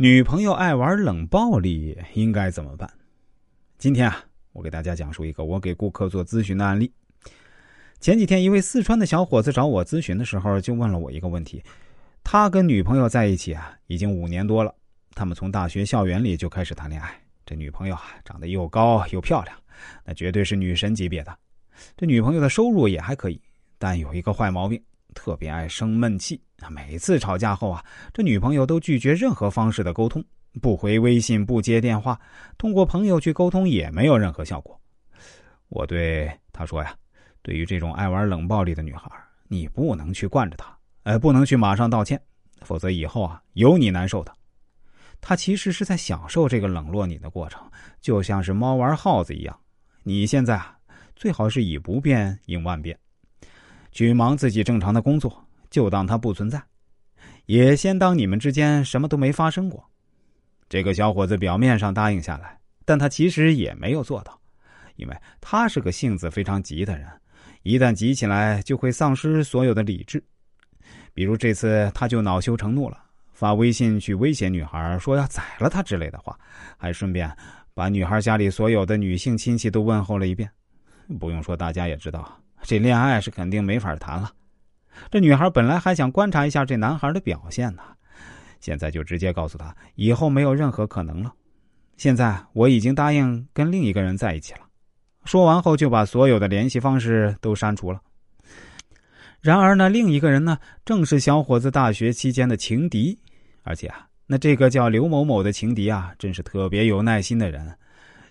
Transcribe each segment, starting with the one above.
女朋友爱玩冷暴力，应该怎么办？今天啊，我给大家讲述一个我给顾客做咨询的案例。前几天，一位四川的小伙子找我咨询的时候，就问了我一个问题：他跟女朋友在一起啊，已经五年多了。他们从大学校园里就开始谈恋爱。这女朋友啊，长得又高又漂亮，那绝对是女神级别的。这女朋友的收入也还可以，但有一个坏毛病。特别爱生闷气，每次吵架后啊，这女朋友都拒绝任何方式的沟通，不回微信，不接电话，通过朋友去沟通也没有任何效果。我对他说呀，对于这种爱玩冷暴力的女孩，你不能去惯着她，哎，不能去马上道歉，否则以后啊有你难受的。她其实是在享受这个冷落你的过程，就像是猫玩耗子一样。你现在啊，最好是以不变应万变。去忙自己正常的工作，就当他不存在，也先当你们之间什么都没发生过。这个小伙子表面上答应下来，但他其实也没有做到，因为他是个性子非常急的人，一旦急起来就会丧失所有的理智。比如这次，他就恼羞成怒了，发微信去威胁女孩，说要宰了他之类的话，还顺便把女孩家里所有的女性亲戚都问候了一遍。不用说，大家也知道。这恋爱是肯定没法谈了。这女孩本来还想观察一下这男孩的表现呢，现在就直接告诉他以后没有任何可能了。现在我已经答应跟另一个人在一起了。说完后就把所有的联系方式都删除了。然而呢，另一个人呢，正是小伙子大学期间的情敌，而且啊，那这个叫刘某某的情敌啊，真是特别有耐心的人。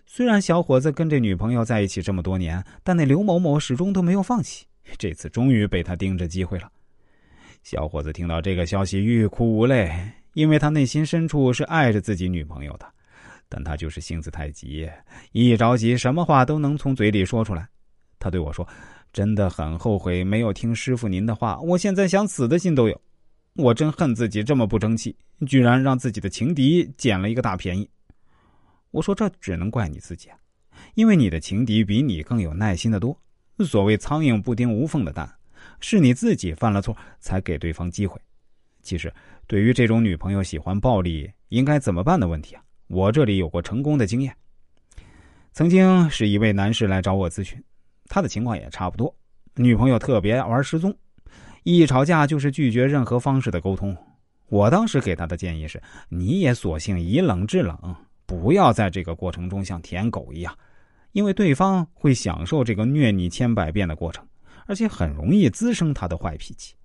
虽然小伙子跟这女朋友在一起这么多年，但那刘某某始终都没有放弃。这次终于被他盯着机会了。小伙子听到这个消息，欲哭无泪，因为他内心深处是爱着自己女朋友的，但他就是性子太急，一着急什么话都能从嘴里说出来。他对我说：“真的很后悔没有听师傅您的话，我现在想死的心都有。我真恨自己这么不争气，居然让自己的情敌捡了一个大便宜。”我说：“这只能怪你自己啊，因为你的情敌比你更有耐心的多。所谓苍蝇不叮无缝的蛋，是你自己犯了错才给对方机会。其实，对于这种女朋友喜欢暴力应该怎么办的问题啊，我这里有过成功的经验。曾经是一位男士来找我咨询，他的情况也差不多，女朋友特别玩失踪，一吵架就是拒绝任何方式的沟通。我当时给他的建议是：你也索性以冷制冷。”不要在这个过程中像舔狗一样，因为对方会享受这个虐你千百遍的过程，而且很容易滋生他的坏脾气。